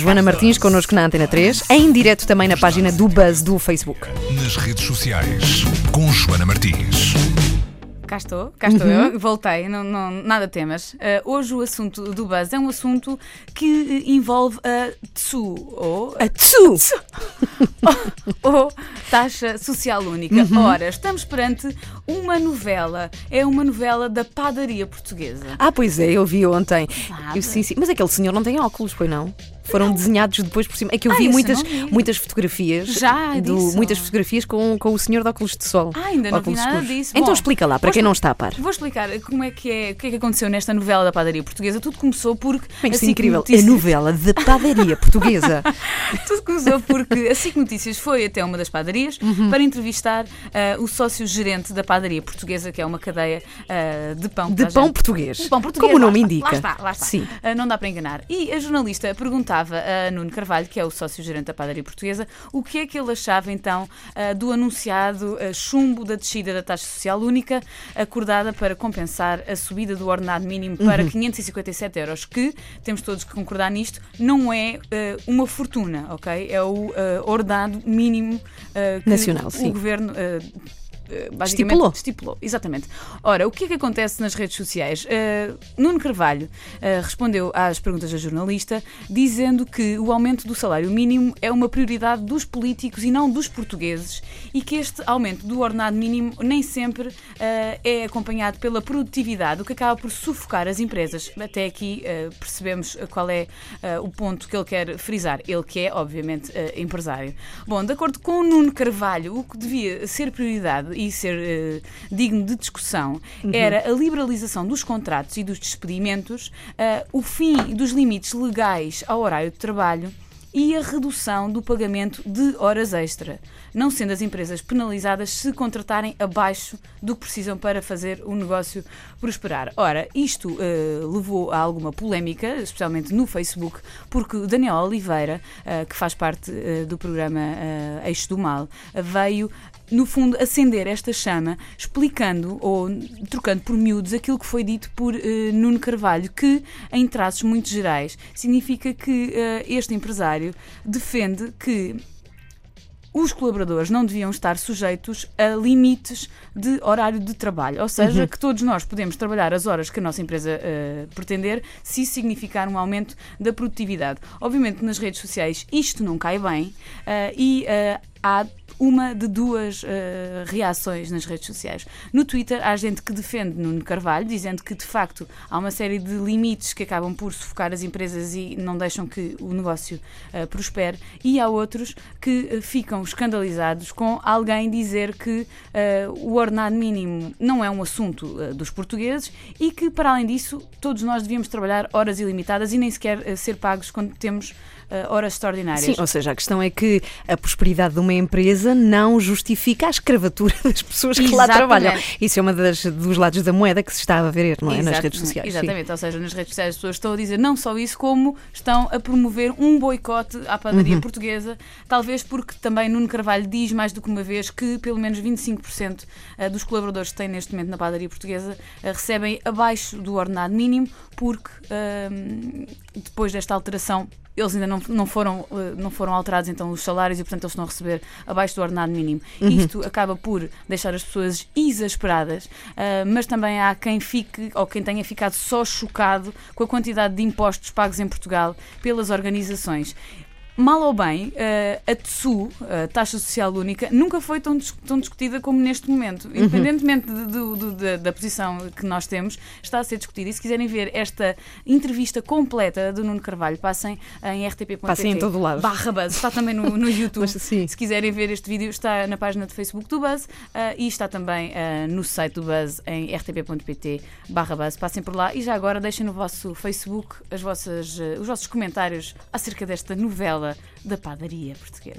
Joana Martins connosco na Antena 3, em direto também na página do Buzz do Facebook. Nas redes sociais, com Joana Martins. Cá estou, cá estou eu, voltei, não, não, nada temas. Uh, hoje o assunto do Buzz é um assunto que uh, envolve a TSU, ou A TSU! ou Taxa Social Única. Ora, estamos perante uma novela, é uma novela da padaria portuguesa. Ah, pois é, eu vi ontem. Eu, sim, sim. Mas aquele senhor não tem óculos, pois não? Foram desenhados depois por cima. É que eu Ah, vi muitas, não vi. muitas fotografias. Já, do- disso. Muitas fotografias com, com o senhor de óculos de sol. Ah, ainda não vi nada escuros. disso. Então Bom, explica lá, para quem não está a par. Vou explicar como é que é, o que é que aconteceu nesta novela da padaria portuguesa. Tudo começou porque Bem, a Isto é incrível. Notícias- A novela de padaria portuguesa. Tudo começou porque a SIC Notícias foi até uma das padarias Uhum. para entrevistar ah, o sócio-gerente da padaria portuguesa, que é uma cadeia ah, de pão. De pão gente. português. De pão português. Como o nome indica. Lá está, lá está. Sim. Ah, não dá para enganar. E a jornalista perguntava a Nuno Carvalho, que é o sócio-gerente da padaria portuguesa, o que é que ele achava então ah, do anunciado chumbo da descida da taxa social única, acordada para compensar a subida do ordenado mínimo para Uhum. 557 euros, que, temos todos que concordar nisto, não é uma fortuna, ok? É o ordenado mínimo que Nacional, o sim. governo. eh, basicamente Estipulou. estipulou, exatamente. Ora, o que é que acontece nas redes sociais? Uh, Nuno Carvalho uh, respondeu às perguntas da jornalista dizendo que o aumento do salário mínimo é uma prioridade dos políticos e não dos portugueses e que este aumento do ordenado mínimo nem sempre uh, é acompanhado pela produtividade, o que acaba por sufocar as empresas. Até aqui percebemos qual é o ponto que ele quer frisar. Ele que é, obviamente, empresário. Bom, de acordo com o Nuno Carvalho, o que devia ser prioridade e ser eh, digno de discussão era a liberalização dos contratos e dos despedimentos, eh, o fim dos limites legais ao horário de trabalho e a redução do pagamento de horas extra, não sendo as empresas penalizadas se contratarem abaixo do que precisam para fazer o negócio prosperar. Ora, isto eh, levou a alguma polémica, especialmente no Facebook, porque o Daniel Oliveira, eh, que faz parte eh, do programa eh, Eixo do Mal, veio no fundo, acender esta chama, explicando ou trocando por miúdos aquilo que foi dito por Nuno Carvalho, que, em traços muito gerais, significa que este empresário defende que os colaboradores não deviam estar sujeitos a limites de horário de trabalho, ou seja, que todos nós podemos trabalhar as horas que a nossa empresa eh, pretender, se isso significar um aumento da produtividade. Obviamente, nas redes sociais isto não cai bem eh, e eh, há uma de duas eh, reações nas redes sociais. No Twitter há gente que defende Nuno Carvalho, dizendo que de facto há uma série de limites que acabam por sufocar as empresas e não deixam que o negócio eh, prospere, e há outros que eh, ficam escandalizados com alguém dizer que o ordenado mínimo não é um assunto dos portugueses e que, para além disso, todos nós devíamos trabalhar horas ilimitadas e nem sequer ser pagos quando temos eh, horas extraordinárias. Sim, ou seja, a questão é que a prosperidade de uma empresa não justifica a escravatura das pessoas que lá Exatamente. trabalham. Isso é uma das, dos lados da moeda que se está a ver, não é? Nas redes sociais. sim. Exatamente, ou seja, nas redes sociais as pessoas estão a dizer não só isso, como estão a promover um boicote à padaria Uhum. portuguesa, talvez porque também Nuno Carvalho diz mais do que uma vez que pelo menos 25% eh, dos colaboradores que têm neste momento na padaria portuguesa eh, recebem abaixo do ordenado mínimo, porque ahm, depois desta alteração eles ainda não, não, foram, eh, não foram alterados então os salários e portanto eles estão a receber abaixo do ordenado mínimo. Uhum. Isto acaba por deixar as pessoas exasperadas, ah, mas também há quem fique ou quem tenha ficado só chocado com a quantidade de impostos pagos em Portugal pelas organizações. Mal ou bem, eh, a TSU, a Taxa Social Única, nunca foi tão, tão discutida como neste momento. Uhum. Independentemente de- do- do- da, da posição que nós temos, está a ser discutida. E se quiserem ver esta entrevista completa do Nuno Carvalho, passem em rtp.pt. Passem em todo lado. Barra Buzz. Está também no, no YouTube. Mas. Se quiserem ver este vídeo, está na página do Facebook do Buzz ah, e está também ah, no site do Buzz em rtp.pt barra Buzz. Passem por lá e já agora deixem no vosso Facebook as vossas, ah, os vossos comentários acerca desta novela da padaria portuguesa.